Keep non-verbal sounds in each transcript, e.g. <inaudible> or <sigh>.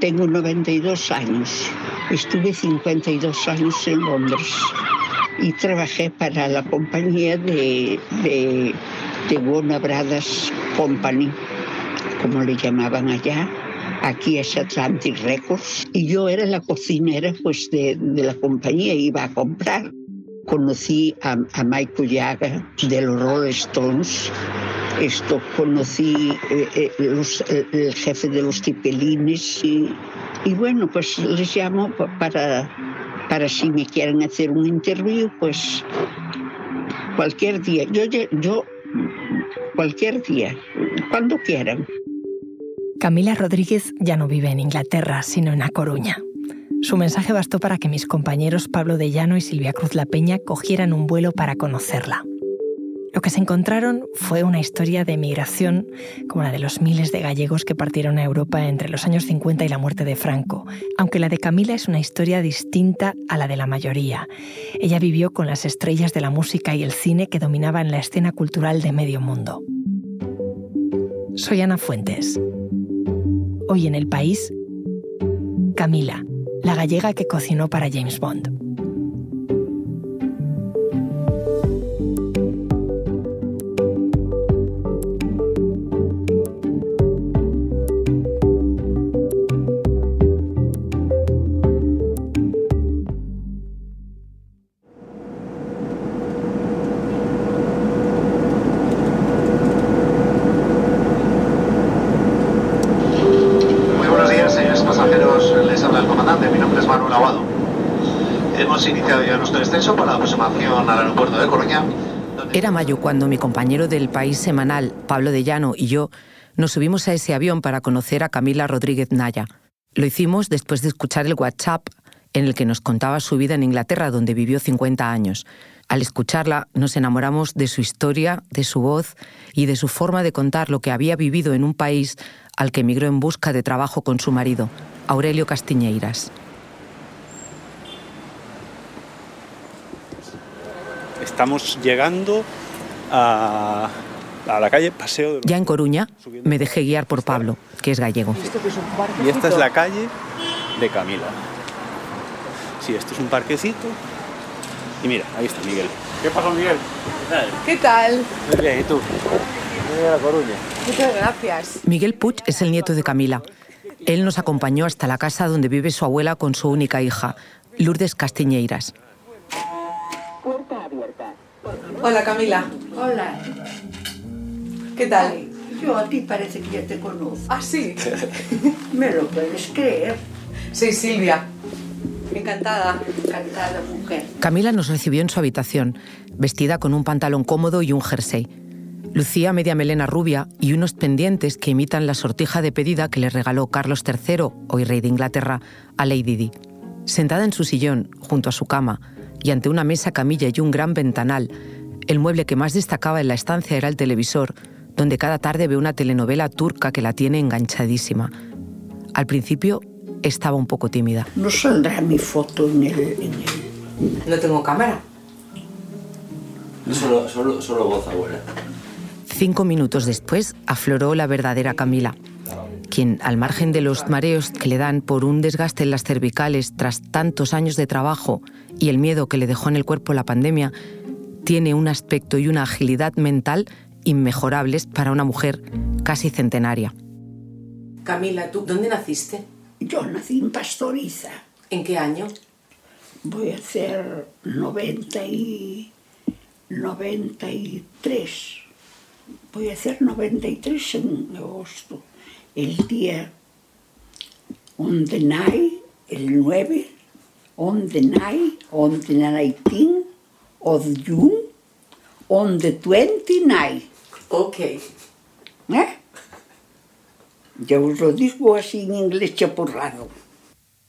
Tengo 92 años. Estuve 52 años en Londres y trabajé para la compañía de, de, de Warner Brothers Company, como le llamaban allá. Aquí es Atlantic Records. Y yo era la cocinera pues, de, de la compañía, iba a comprar. Conocí a, a Michael Jagger de los Rolling Stones. Esto conocí eh, eh, los, eh, el jefe de los tipelines y, y bueno, pues les llamo para para si me quieren hacer un interview, pues cualquier día. Yo, yo, cualquier día, cuando quieran. Camila Rodríguez ya no vive en Inglaterra, sino en A Coruña. Su mensaje bastó para que mis compañeros Pablo de Llano y Silvia Cruz La Peña cogieran un vuelo para conocerla. Lo que se encontraron fue una historia de migración como la de los miles de gallegos que partieron a Europa entre los años 50 y la muerte de Franco, aunque la de Camila es una historia distinta a la de la mayoría. Ella vivió con las estrellas de la música y el cine que dominaban la escena cultural de medio mundo. Soy Ana Fuentes. Hoy en el país, Camila, la gallega que cocinó para James Bond. Era mayo cuando mi compañero del país semanal, Pablo de Llano, y yo nos subimos a ese avión para conocer a Camila Rodríguez Naya. Lo hicimos después de escuchar el WhatsApp en el que nos contaba su vida en Inglaterra, donde vivió 50 años. Al escucharla, nos enamoramos de su historia, de su voz y de su forma de contar lo que había vivido en un país al que emigró en busca de trabajo con su marido, Aurelio Castiñeiras. Estamos llegando a, la calle Paseo de Ya en Coruña me dejé guiar por Pablo, que es gallego. Y esta es la calle de Camila. Sí, esto es un parquecito. Y mira, ahí está Miguel. ¿Qué pasa, Miguel? ¿Qué tal? Muy bien, ¿y tú? a Coruña. Muchas gracias. Miguel Puig es el nieto de Camila. Él nos acompañó hasta la casa donde vive su abuela con su única hija, Lourdes Castiñeiras. Hola Camila. Hola. ¿Qué tal? Yo a ti parece que ya te conozco. Ah, sí. <laughs> ¿Me lo puedes creer? Soy Silvia. Encantada. Encantada, mujer. Camila nos recibió en su habitación, vestida con un pantalón cómodo y un jersey. Lucía media melena rubia y unos pendientes que imitan la sortija de pedida que le regaló Carlos III, hoy rey de Inglaterra, a Lady Di. Sentada en su sillón, junto a su cama, y ante una mesa camilla y un gran ventanal, el mueble que más destacaba en la estancia era el televisor, donde cada tarde ve una telenovela turca que la tiene enganchadísima. Al principio estaba un poco tímida. No saldrá mi foto en el... No tengo cámara. Solo, solo, solo voz, abuela. Cinco minutos después afloró la verdadera Camila, quien, al margen de los mareos que le dan por un desgaste en las cervicales tras tantos años de trabajo y el miedo que le dejó en el cuerpo la pandemia, tiene un aspecto y una agilidad mental inmejorables para una mujer casi centenaria. Camila, ¿tú dónde naciste? Yo nací en Pastoriza. ¿En qué año? Voy a hacer 90 y... 93. Voy a hacer 93 en agosto. El día on the night, el 9, on the night, on the 19, of June on the 29. Ok. ¿Eh? Ya os lo digo así en inglés chapurrado.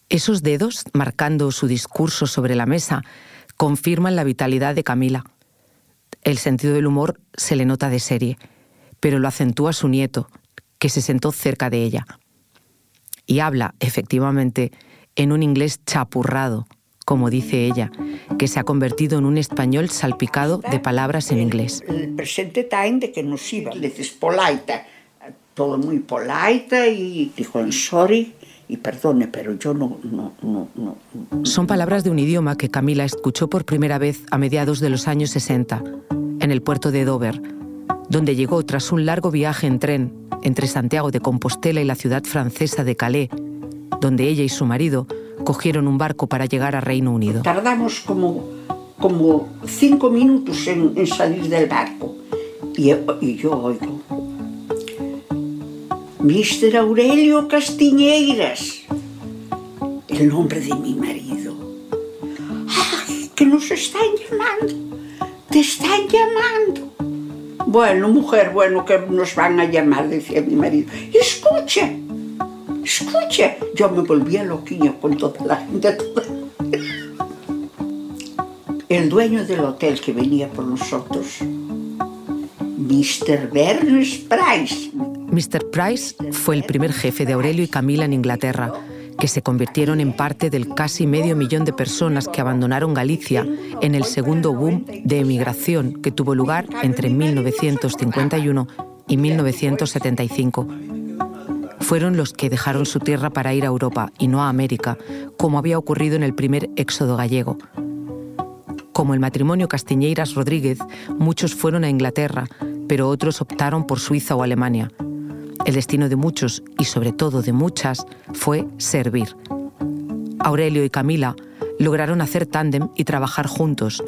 Esos dedos, marcando su discurso sobre la mesa, confirman la vitalidad de Camila. El sentido del humor se le nota de serie, pero lo acentúa su nieto, que se sentó cerca de ella. Y habla, efectivamente, en un inglés chapurrado, como dice ella, que se ha convertido en un español salpicado de palabras en inglés. El presente time de que nos iba, le dices polite, todo muy polite y dijo, sorry, y perdone, pero yo no, no, no, no. Son palabras de un idioma que Camila escuchó por primera vez a mediados de los años 60, en el puerto de Dover, donde llegó tras un largo viaje en tren entre Santiago de Compostela y la ciudad francesa de Calais, donde ella y su marido cogieron un barco para llegar a Reino Unido. Tardamos como, como cinco minutos en, salir del barco y, y yo oigo, Mister Aurelio Castiñeiras, el nombre de mi marido. ¡Ay, que nos están llamando! ¡Te están llamando! Bueno, mujer, bueno, que nos van a llamar, decía mi marido. Escucha, escucha. Yo me volvía loquilla con toda la gente. El dueño del hotel que venía por nosotros, Mr. Bernes Price. Mr. Price fue el primer jefe de Aurelio y Camila en Inglaterra, que se convirtieron en parte del casi medio millón de personas que abandonaron Galicia en el segundo boom de emigración que tuvo lugar entre 1951 y 1975. Fueron los que dejaron su tierra para ir a Europa y no a América, como había ocurrido en el primer éxodo gallego. Como el matrimonio Castiñeiras Rodríguez, muchos fueron a Inglaterra, pero otros optaron por Suiza o Alemania. El destino de muchos, y sobre todo de muchas, fue servir. Aurelio y Camila lograron hacer tándem y trabajar juntos,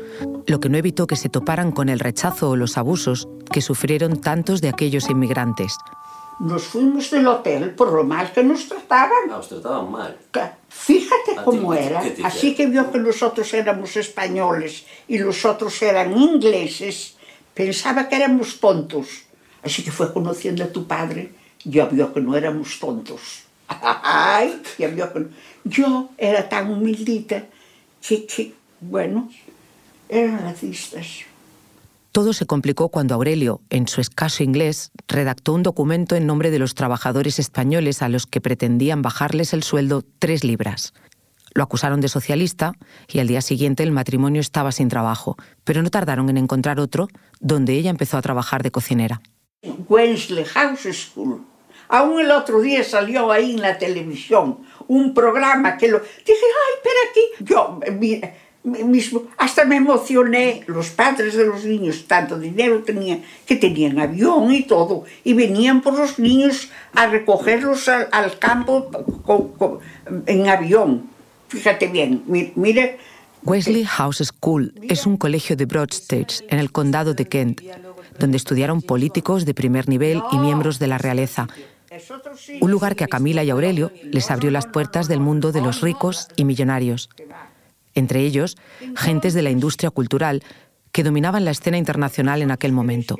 lo que no evitó que se toparan con el rechazo o los abusos que sufrieron tantos de aquellos inmigrantes. Nos fuimos del hotel por lo mal que nos trataban. Ah, os trataban mal. Fíjate ¿A ti cómo era. Así que vio que nosotros éramos españoles y los otros eran ingleses. Pensaba que éramos tontos. Así que fue conociendo a tu padre. Ya vio que no éramos tontos. <laughs> Ay, ya vio que no. Yo era tan humildita que, que bueno, eran racistas. Todo se complicó cuando Aurelio, en su escaso inglés, redactó un documento en nombre de los trabajadores españoles a los que pretendían bajarles el sueldo tres libras. Lo acusaron de socialista y al día siguiente el matrimonio estaba sin trabajo, pero no tardaron en encontrar otro donde ella empezó a trabajar de cocinera. Wensley House School. Aún el otro día salió ahí en la televisión un programa que lo... Dije, ay, espera aquí. Yo mi- mi- mismo, hasta me emocioné. Los padres de los niños tanto dinero tenían que tenían avión y todo. Y venían por los niños a recogerlos al, campo en avión. Fíjate bien, mi- mire, Wesley House School es un colegio de Broadstairs, en el condado de Kent, donde estudiaron políticos de primer nivel y miembros de la realeza. Un lugar que a Camila y Aurelio les abrió las puertas del mundo de los ricos y millonarios. Entre ellos, gentes de la industria cultural que dominaban la escena internacional en aquel momento.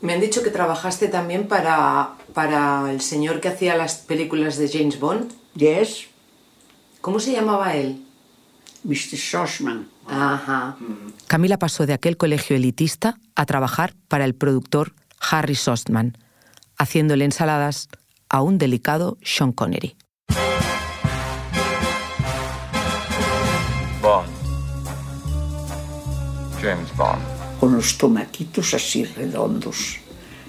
Me han dicho que trabajaste también para, para el señor que hacía las películas de James Bond. yes, ¿Cómo se llamaba él? Mr. Sossman. Ajá. Camila pasó de aquel colegio elitista a trabajar para el productor Harry Sostman, haciéndole ensaladas a un delicado Sean Connery. Bond. James Bond. con los tomatitos así redondos,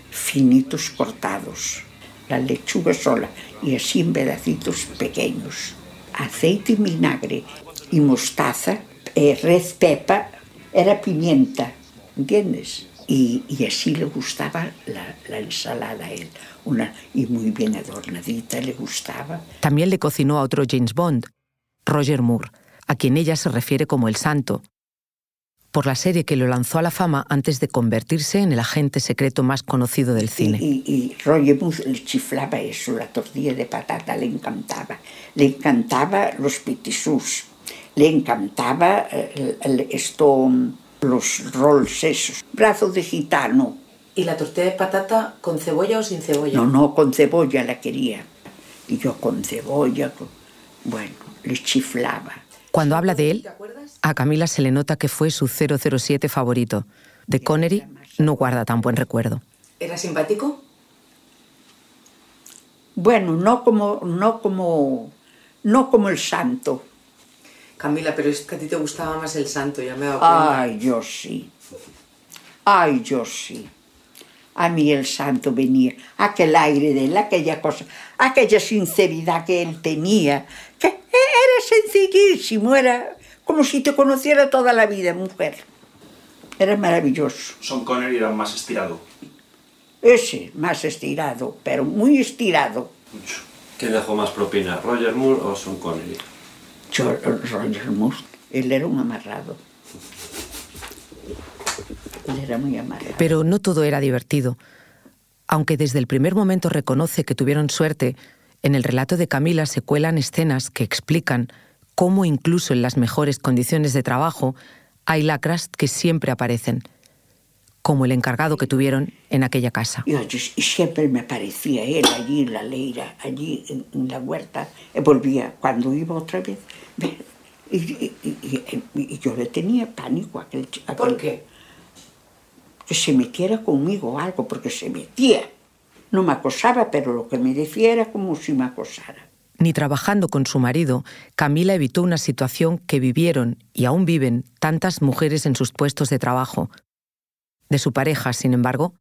finitos cortados, la lechuga sola y así en pedacitos pequeños, aceite y vinagre y mostaza, eh, red pepper, era pimienta, ¿entiendes? Y, y así le gustaba la, la ensalada a él, una, y muy bien adornadita le gustaba. También le cocinó a otro James Bond, Roger Moore, a quien ella se refiere como el santo, por la serie que lo lanzó a la fama antes de convertirse en el agente secreto más conocido del cine. Y, y Roger Moore le chiflaba eso, la tortilla de patata le encantaba. Le encantaba los pitisús, le encantaba eh, el- el- esto, los rolls esos, brazo de gitano. ¿Y la tortilla de patata con cebolla o sin cebolla? No, no, con cebolla la quería. Y yo con cebolla, con- bueno, le chiflaba. Cuando habla de él, a Camila se le nota que fue su 007 favorito. De Connery no guarda tan buen recuerdo. ¿Era simpático? Bueno, no como, no como, no como el santo. Camila, pero es que a ti te gustaba más el santo, ya me he dado cuenta. Ay, yo sí. Ay, yo sí. a mí el santo venía, aquel aire de él, aquella cosa, aquella sinceridad que él tenía, que era sencillísimo, era como si te conociera toda la vida, mujer. Era maravilloso. Son Connery era más estirado. Ese, más estirado, pero muy estirado. Mucho. ¿Quién dejó más propina, Roger Moore o Sean Connery? Roger él era un amarrado. Él era muy amarrado. Pero no todo era divertido. Aunque desde el primer momento reconoce que tuvieron suerte, en el relato de Camila se cuelan escenas que explican cómo incluso en las mejores condiciones de trabajo hay lacras que siempre aparecen, como el encargado que tuvieron en aquella casa. Y, oye, y siempre me aparecía él allí en la leira, allí en, en la huerta, y volvía cuando iba otra vez. ve, Y, y- y- y- y yo le tenía pánico a aquel, ch- aquel- ¿Por qué? Que se metiera conmigo o algo, porque se metía. No me acosaba, pero lo que me decía era como si me acosara. Ni trabajando con su marido, Camila evitó una situación que vivieron y aún viven tantas mujeres en sus puestos de trabajo. De su pareja, sin embargo,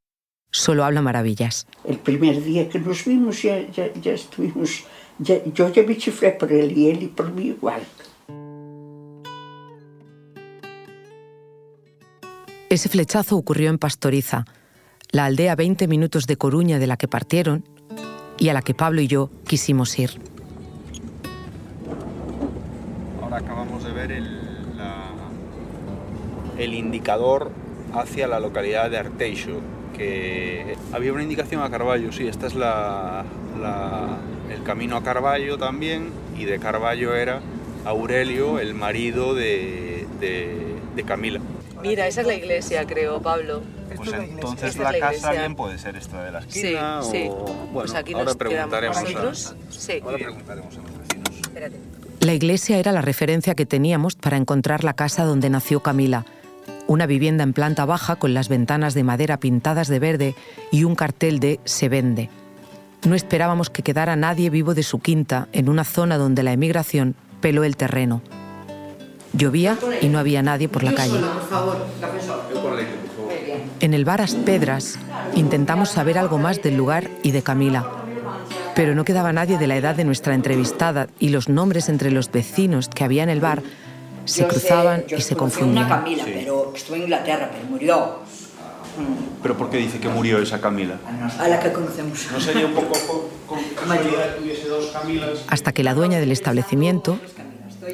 solo habla maravillas. El primer día que nos vimos ya, ya, ya estuvimos, ya- yo ya me chiflé por él y él y por mí igual. Ese flechazo ocurrió en Pastoriza, la aldea a 20 minutos de Coruña de la que partieron y a la que Pablo y yo quisimos ir. Ahora acabamos de ver el, la- el indicador hacia la localidad de Arteixo, que había una indicación a Carballo, sí, esta es la, la- el camino a Carballo también, y de Carballo era Aurelio, el marido de, de- de Camila. Mira, esa es la iglesia, creo, Pablo. Pues entonces Esta la, la casa bien puede ser esta de la Sí, esquina sí. o... Bueno, pues aquí ahora preguntaremos a- nosotros. Sí. Ahora preguntaremos a los vecinos. Espérate. La iglesia era la referencia que teníamos para encontrar la casa donde nació Camila, una vivienda en planta baja con las ventanas de madera pintadas de verde y un cartel de Se vende. No esperábamos que quedara nadie vivo de su quinta en una zona donde la emigración peló el terreno. Llovía y no había nadie por la calle. En el bar As Pedras intentamos saber algo más del lugar y de Camila, pero no quedaba nadie de la edad de nuestra entrevistada y los nombres entre los vecinos que había en el bar se Yo sé- cruzaban yo y se conocí a una confundían. Camila, pero estuvo en Inglaterra, pero murió. ¿Pero por qué dice que murió esa Camila? A la que conocemos. ¿No sería un poco con, con casualidad que hubiese dos Camilas? Hasta que la dueña del establecimiento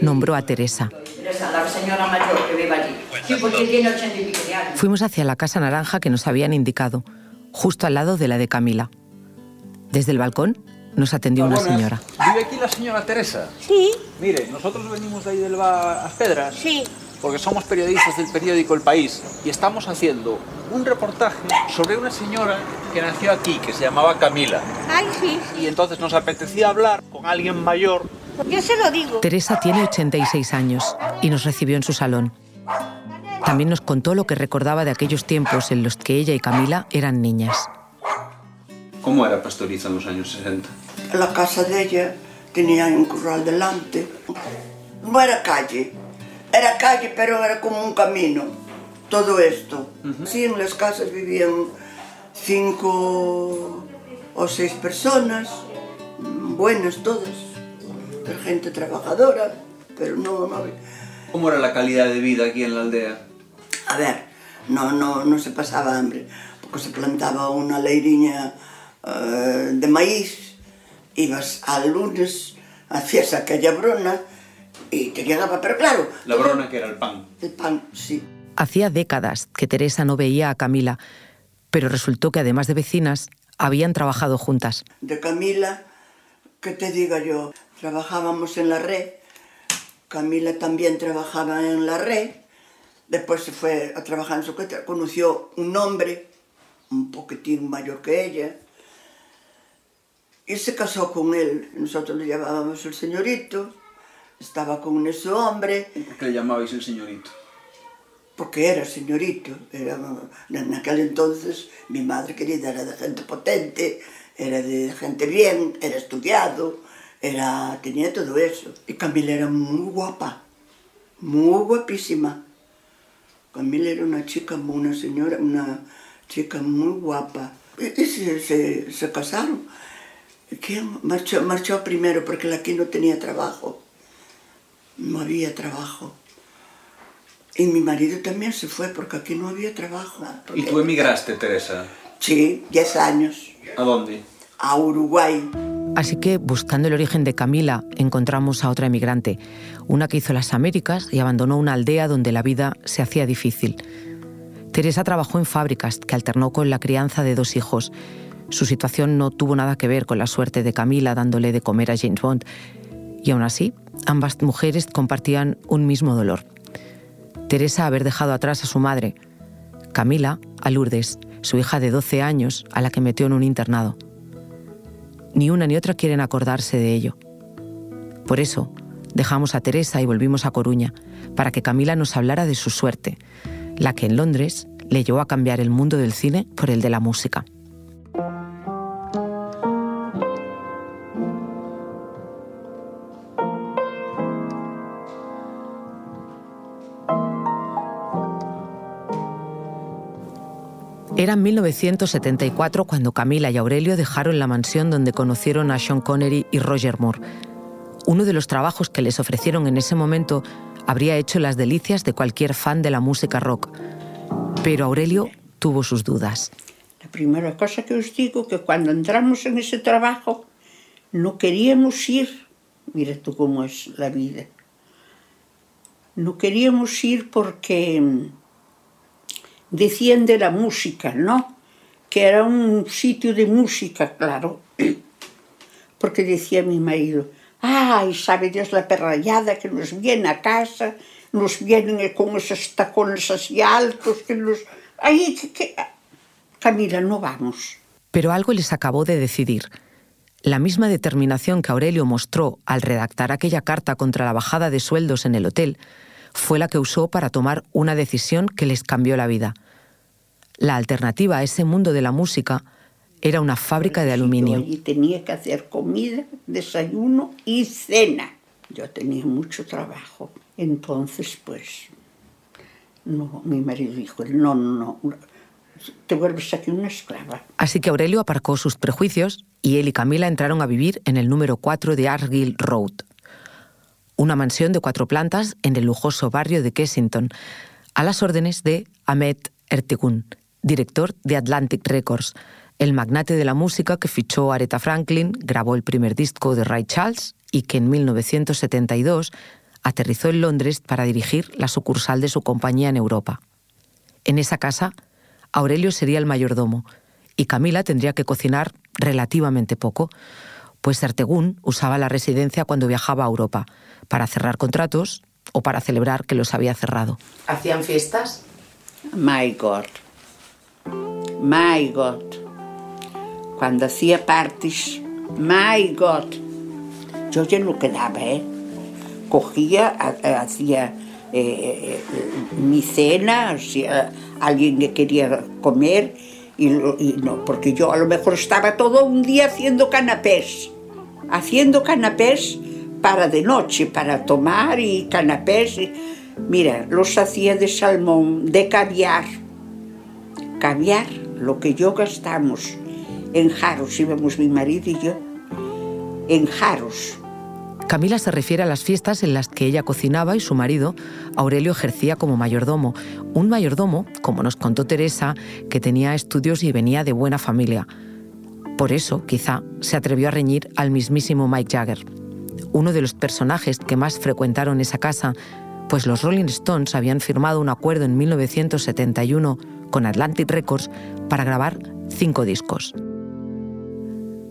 nombró a Teresa. Teresa, la señora mayor que vive allí. Sí, porque tiene ochenta y pico de años. Fuimos hacia la casa naranja que nos habían indicado, justo al lado de la de Camila. Desde el balcón nos atendió una señora. ¿Vive aquí la señora Teresa? Sí, Mire, nosotros venimos de ahí del bar As Pedras sí. porque somos periodistas del periódico El País y estamos haciendo un reportaje sobre una señora que nació aquí, que se llamaba Camila. Ay, sí, Y entonces nos apetecía hablar con alguien mayor. yo se lo digo. Teresa tiene 86 años y nos recibió en su salón. También nos contó lo que recordaba de aquellos tiempos en los que ella y Camila eran niñas. ¿Cómo era Pastoriza en los años 60? La casa de ella tenía un corral delante. No era calle, era calle, pero era como un camino. Todo esto. Sí, en las casas vivían cinco o seis personas, buenas todas, gente trabajadora, pero no, no había. ¿Cómo era la calidad de vida aquí en la aldea? A ver, no, no, no se pasaba hambre, porque se plantaba una leiriña eh, de maíz, ibas al lunes, hacías aquella brona y te llegaba, pero claro, La brona que era el pan. el pan, sí. Hacía décadas que Teresa no veía a Camila, pero resultó que además de vecinas, habían trabajado juntas. De Camila, que te diga yo, trabajábamos en la red, Camila también trabajaba en la red, después se fue a trabajar en su casa, conoció un hombre, un poquitín mayor que ella, y se casó con él. Nosotros le llamábamos el señorito, estaba con ese hombre, ¿Por qué le llamabais el señorito? porque era señorito. Era, en aquel entonces mi madre querida era de gente potente, era de gente bien, era estudiado, era, tenía todo eso. Y Camila era muy guapa, muy guapísima. Camila era una chica, una señora, una chica muy guapa. Y, se, se, se, casaron. ¿Quién? Marchó, marchó primero porque aquí no tenía trabajo. No había trabajo. Y mi marido también se fue porque aquí no había trabajo. ¿Y tú emigraste, Teresa? Sí, 10 años. ¿A dónde? A Uruguay. Así que, buscando el origen de Camila, encontramos a otra emigrante, una que hizo las Américas y abandonó una aldea donde la vida se hacía difícil. Teresa trabajó en fábricas, que alternó con la crianza de dos hijos. Su situación no tuvo nada que ver con la suerte de Camila dándole de comer a James Bond. Y aún así, ambas mujeres compartían un mismo dolor. Teresa haber dejado atrás a su madre, Camila a Lourdes, su hija de 12 años, a la que metió en un internado. Ni una ni otra quieren acordarse de ello. Por eso, dejamos a Teresa y volvimos a Coruña, para que Camila nos hablara de su suerte, la que en Londres le llevó a cambiar el mundo del cine por el de la música. Era 1974 cuando Camila y Aurelio dejaron la mansión donde conocieron a Sean Connery y Roger Moore. Uno de los trabajos que les ofrecieron en ese momento habría hecho las delicias de cualquier fan de la música rock. Pero Aurelio tuvo sus dudas. La primera cosa que os digo que cuando entramos en ese trabajo no queríamos ir, mira tú cómo es la vida, no queríamos ir porque decían de la música, ¿no? Que era un sitio de música, claro. <clears throat> Porque decía mi marido, ay, sabe Dios la perrayada que nos viene a casa, nos vienen con esos tacones así altos, que nos... Ay, que, que... Camila, no vamos. Pero algo les acabó de decidir. La misma determinación que Aurelio mostró al redactar aquella carta contra la bajada de sueldos en el hotel fue la que usó para tomar una decisión que les cambió la vida. La alternativa a ese mundo de la música era una fábrica de aluminio. Y tenía que hacer comida, desayuno y cena. Yo tenía mucho trabajo. Entonces, pues, no, mi marido dijo, no, no, no, te vuelves aquí una esclava. Así que Aurelio aparcó sus prejuicios y él y Camila entraron a vivir en el número 4 de Argyll Road, una mansión de cuatro plantas en el lujoso barrio de Kensington, a las órdenes de Ahmed Ertegun, director de Atlantic Records, el magnate de la música que fichó a Aretha Franklin, grabó el primer disco de Ray Charles y que en 1972 aterrizó en Londres para dirigir la sucursal de su compañía en Europa. En esa casa, Aurelio sería el mayordomo y Camila tendría que cocinar relativamente poco, pues Ertegún usaba la residencia cuando viajaba a Europa, para cerrar contratos o para celebrar que los había cerrado. ¿Hacían fiestas? My God. My God. Cuando hacía parties, my God. Yo ya no quedaba, ¿eh? Cogía, hacía eh, mi cena, hacía alguien que quería comer, y, y, no, porque yo a lo mejor estaba todo un día haciendo canapés, haciendo canapés para de noche, para tomar y canapés. Y, mira, los hacía de salmón, de caviar. Caviar, lo que yo gastamos en jaros, íbamos mi marido y yo, en jaros. Camila se refiere a las fiestas en las que ella cocinaba y su marido, Aurelio, ejercía como mayordomo. Un mayordomo, como nos contó Teresa, que tenía estudios y venía de buena familia. Por eso, quizá, se atrevió a reñir al mismísimo Mike Jagger, uno de los personajes que más frecuentaron esa casa, pues los Rolling Stones habían firmado un acuerdo en 1971 con Atlantic Records para grabar cinco discos.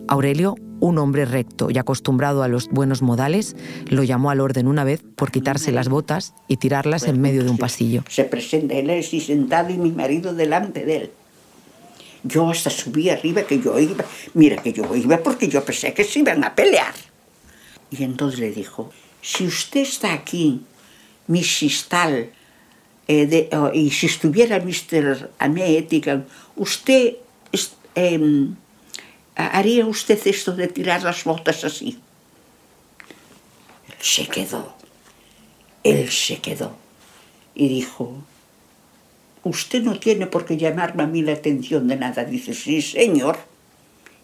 Aurelio, un hombre recto y acostumbrado a los buenos modales, lo llamó al orden una vez por quitarse las botas y tirarlas en medio de un pasillo. Se presenta él así sentado y mi marido delante de él. Yo hasta subí arriba que yo iba, mira que yo iba porque yo pensé que se iban a pelear. Y entonces le dijo, si usted está aquí, Mrs. Tal, eh, de, oh, y si estuviera Mr. Ahmed, usted eh, haría usted esto de tirar las botas así. Él se quedó, él se quedó y dijo, usted no tiene por qué llamarme a mí la atención de nada. Dice, sí, señor,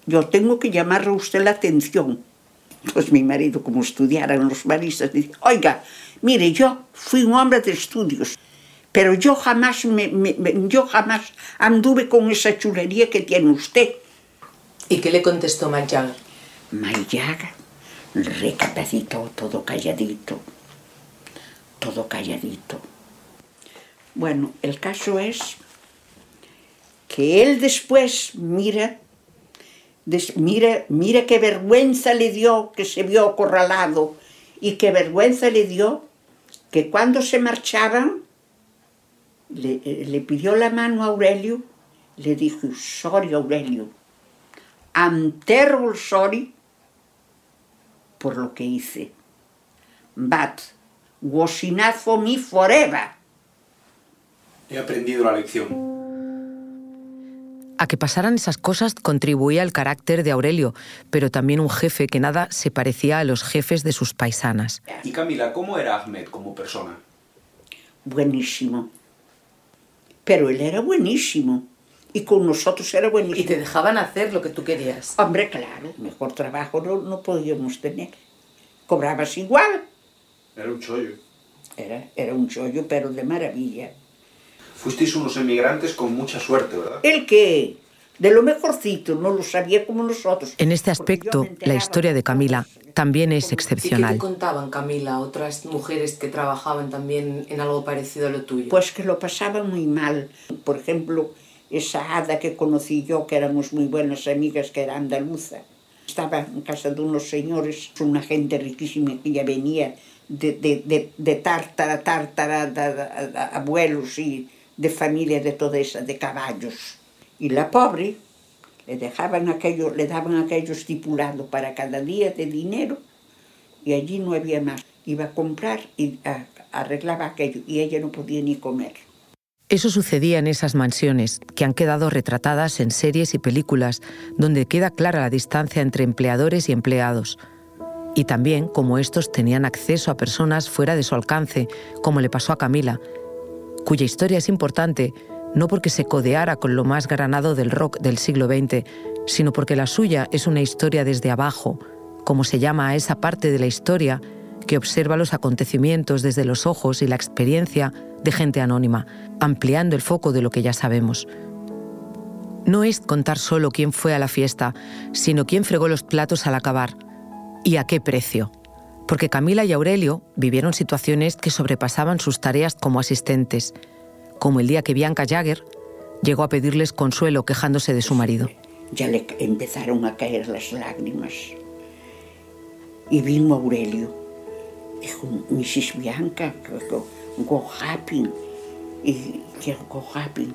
yo tengo que llamarle a usted la atención. Pues mi marido, como estudiaran los maristas, dice, oiga, mire, yo fui un hombre de estudios, pero yo jamás, me, yo jamás anduve con esa chulería que tiene usted. ¿Y qué le contestó Mike Jagger? recapacitó todo calladito, todo calladito. Bueno, el caso es que él después, mira, mira, mira qué vergüenza le dio que se vio acorralado y qué vergüenza le dio que cuando se marchaban le, le pidió la mano a Aurelio, le dijo, sorry Aurelio, I'm terrible sorry por lo que hice. But was enough for me forever. He aprendido la lección. A que pasaran esas cosas contribuía el carácter de Aurelio, pero también un jefe que nada se parecía a los jefes de sus paisanas. Y Camila, ¿cómo era Ahmed como persona? Buenísimo. Pero él era buenísimo. Y con nosotros era buenísimo. ¿Y te dejaban hacer lo que tú querías? Hombre, claro, mejor trabajo no, no podíamos tener. Cobrabas igual. Era un chollo. Era, era un chollo, pero de maravilla. Fuisteis unos emigrantes con mucha suerte, ¿verdad? ¿El qué? De lo mejorcito, no lo sabía como nosotros. En este aspecto, la historia de Camila también es excepcional. ¿Y qué te contaban, Camila, otras mujeres que trabajaban también en algo parecido a lo tuyo? Pues que lo pasaban muy mal. Por ejemplo, esa hada que conocí yo, que éramos muy buenas amigas, que era andaluza. Estaba en casa de unos señores, una gente riquísima que ya venía de, de, de, de tártara, tártara, de, abuelos y de familia de toda esa, de caballos. Y la pobre le dejaban aquello, le daban aquello estipulado para cada día de dinero y allí no había más. Iba a comprar y arreglaba aquello y ella no podía ni comer. Eso sucedía en esas mansiones, que han quedado retratadas en series y películas, donde queda clara la distancia entre empleadores y empleados. Y también como estos tenían acceso a personas fuera de su alcance, como le pasó a Camila, cuya historia es importante no porque se codeara con lo más granado del rock del siglo XX, sino porque la suya es una historia desde abajo, como se llama a esa parte de la historia que observa los acontecimientos desde los ojos y la experiencia de gente anónima, ampliando el foco de lo que ya sabemos. No es contar solo quién fue a la fiesta, sino quién fregó los platos al acabar y a qué precio. Porque Camila y Aurelio vivieron situaciones que sobrepasaban sus tareas como asistentes, como el día que Bianca Jagger llegó a pedirles consuelo quejándose de su marido. Ya le empezaron a caer las lágrimas. Y vino Aurelio. Dijo, Mrs. Bianca, go. Y go happy.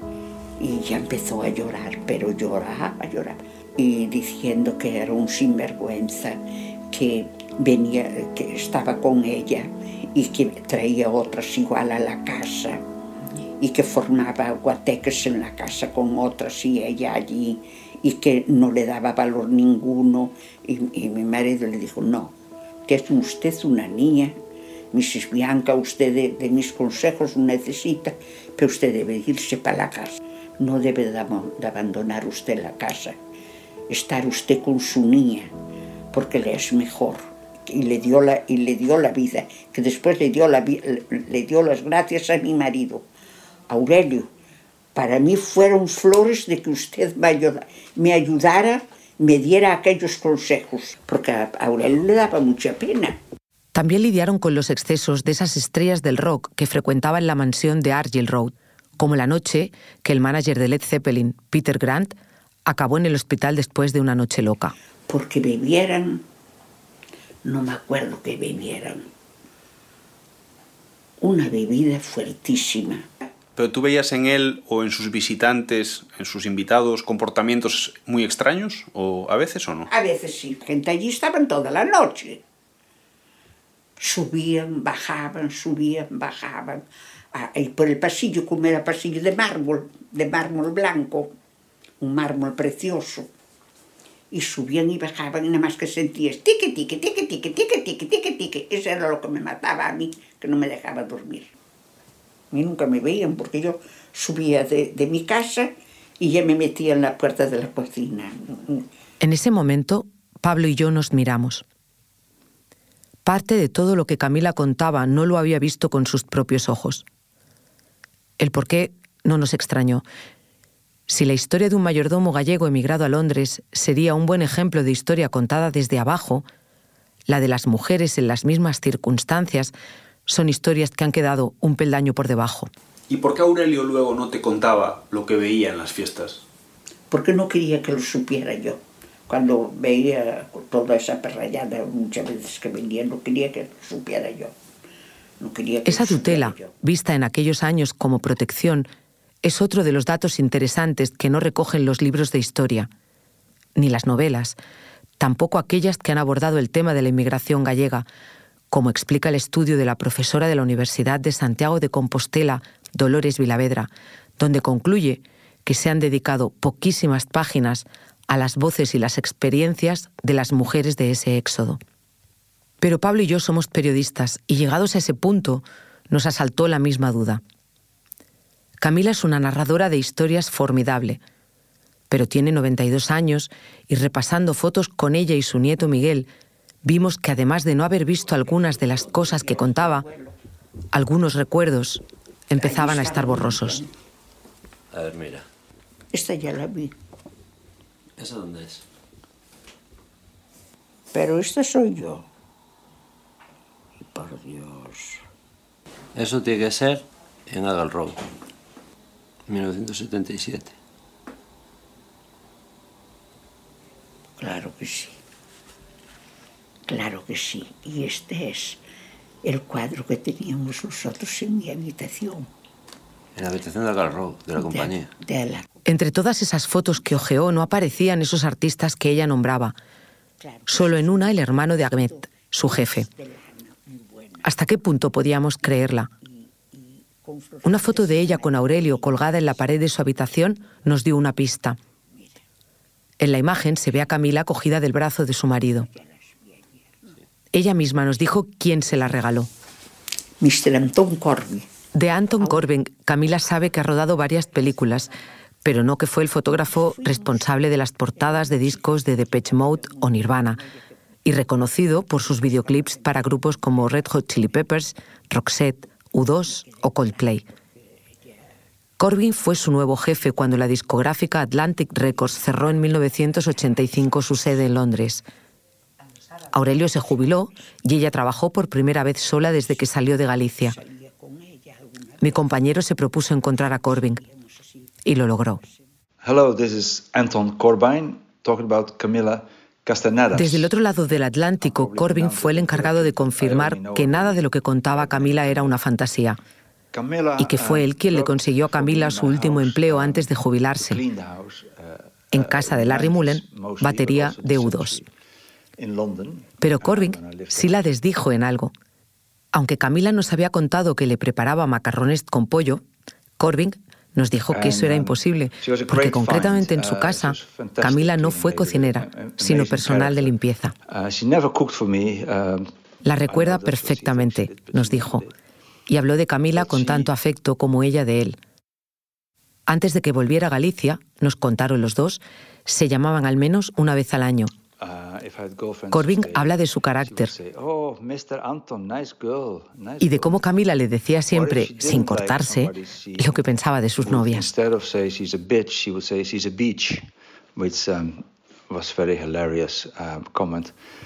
Y ya empezó a llorar, pero lloraba, lloraba. Y diciendo que era un sinvergüenza, que venía, que estaba con ella y que traía otras igual a la casa y que formaba guateques en la casa con otras y ella allí y que no le daba valor ninguno. Y, y mi marido le dijo, no, que es usted una niña Mrs. Bianca, usted de, mis consejos necesita, pero usted debe irse para la casa. No debe de, de, abandonar usted la casa, estar usted con su niña, porque le es mejor. Y le dio la, y le dio la vida, que después le dio, le dio las gracias a mi marido, Aurelio. Para mí fueron flores de que usted me ayudara, me diera aquellos consejos, porque a Aurelio le daba mucha pena. También lidiaron con los excesos de esas estrellas del rock que frecuentaban la mansión de Argyll Road, como la noche que el manager de Led Zeppelin, Peter Grant, acabó en el hospital después de una noche loca. Porque bebieran, no me acuerdo que bebieran, una bebida fuertísima. ¿Pero tú veías en él o en sus visitantes, en sus invitados, comportamientos muy extraños? ¿O a veces o no? A veces sí. Gente allí estaban toda la noche subían, bajaban, subían, bajaban. Y por el pasillo, como era pasillo de mármol, de mármol blanco, un mármol precioso. Y subían y bajaban, y nada más que sentías tique, tique, tique, tique, tique, tique, tique, tique. Eso era lo que me mataba a mí, que no me dejaba dormir. A mí nunca me veían porque yo subía de, de mi casa y ya me metía en la puerta de la cocina. En ese momento, Pablo y yo nos miramos. Parte de todo lo que Camila contaba no lo había visto con sus propios ojos. El por qué no nos extrañó. Si la historia de un mayordomo gallego emigrado a Londres sería un buen ejemplo de historia contada desde abajo, la de las mujeres en las mismas circunstancias son historias que han quedado un peldaño por debajo. ¿Y por qué Aurelio luego no te contaba lo que veía en las fiestas? Porque no quería que lo supiera yo. Cuando veía toda esa perrayada muchas veces que venía, no quería que supiera yo. No quería que Esa tutela, yo. vista en aquellos años como protección, es otro de los datos interesantes que no recogen los libros de historia, ni las novelas, tampoco aquellas que han abordado el tema de la inmigración gallega, como explica el estudio de la profesora de la Universidad de Santiago de Compostela, Dolores Vilavedra, donde concluye que se han dedicado poquísimas páginas a las voces y las experiencias de las mujeres de ese éxodo. Pero Pablo y yo somos periodistas y llegados a ese punto nos asaltó la misma duda. Camila es una narradora de historias formidable, pero tiene 92 años y repasando fotos con ella y su nieto Miguel, vimos que además de no haber visto algunas de las cosas que contaba, algunos recuerdos empezaban a estar borrosos. A ver, mira. Esta ya la vi. ¿Esa dónde es? Pero esta soy yo. Y por Dios. Eso tiene que ser en Agal Road, 1977. Claro que sí. Claro que sí. Y este es el cuadro que teníamos nosotros en mi habitación. En la habitación de Agal Road, de la compañía. De la Entre todas esas fotos que ojeó no aparecían esos artistas que ella nombraba. Solo en una el hermano de Ahmed, su jefe. ¿Hasta qué punto podíamos creerla? Una foto de ella con Aurelio colgada en la pared de su habitación nos dio una pista. En la imagen se ve a Camila cogida del brazo de su marido. Ella misma nos dijo quién se la regaló. Mr. Anton. De Anton Corbin, Camila sabe que ha rodado varias películas, pero no que fue el fotógrafo responsable de las portadas de discos de Depeche Mode o Nirvana, y reconocido por sus videoclips para grupos como Red Hot Chili Peppers, Roxette, U2 o Coldplay. Corbin fue su nuevo jefe cuando la discográfica Atlantic Records cerró en 1985 su sede en Londres. Aurelio se jubiló y ella trabajó por primera vez sola desde que salió de Galicia. Mi compañero se propuso encontrar a Corbin y lo logró. Hello, this is Anton Corbijn talking about Camila Castanedas. Desde el otro lado del Atlántico, Corbin fue el encargado de confirmar que nada de lo que contaba Camila era una fantasía y que fue él quien le consiguió a Camila su último empleo antes de jubilarse, en casa de Larry Mullen, batería de U2. Pero Corbin sí la desdijo en algo. Aunque Camila nos había contado que le preparaba macarrones con pollo, Corbin nos dijo que eso era imposible, porque concretamente en su casa, Camila no fue cocinera, sino personal de limpieza. La recuerda perfectamente, nos dijo, y habló de Camila con tanto afecto como ella de él. Antes de que volviera a Galicia, nos contaron los dos, se llamaban al menos una vez al año. Corbin habla de su carácter y de cómo Camila le decía siempre, sin cortarse, lo que pensaba de sus novias.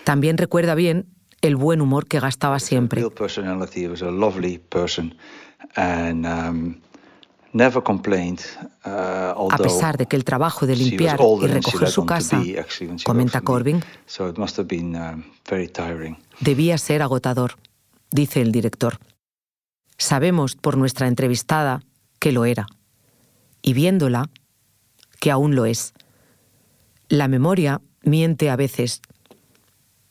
También recuerda bien el buen humor que gastaba siempre. A pesar de que el trabajo de limpiar y recoger su casa, comenta Corbin, debía ser agotador, dice el director. Sabemos por nuestra entrevistada que lo era, y viéndola, que aún lo es. La memoria miente a veces,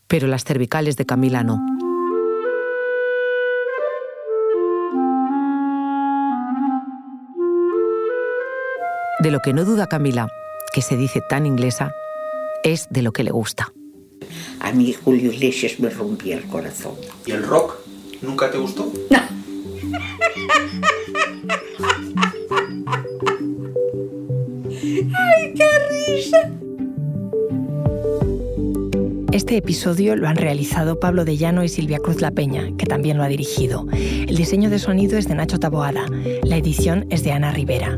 pero las cervicales de Camila no. de lo que no duda Camila, que se dice tan inglesa, es de lo que le gusta. A mí Julio Iglesias me rompía el corazón. ¿Y el rock nunca te gustó? No. <laughs> ¡Ay, qué risa! Este episodio lo han realizado Pablo de Llano y Silvia Cruz La Peña, que también lo ha dirigido. El diseño de sonido es de Nacho Taboada. La edición es de Ana Rivera.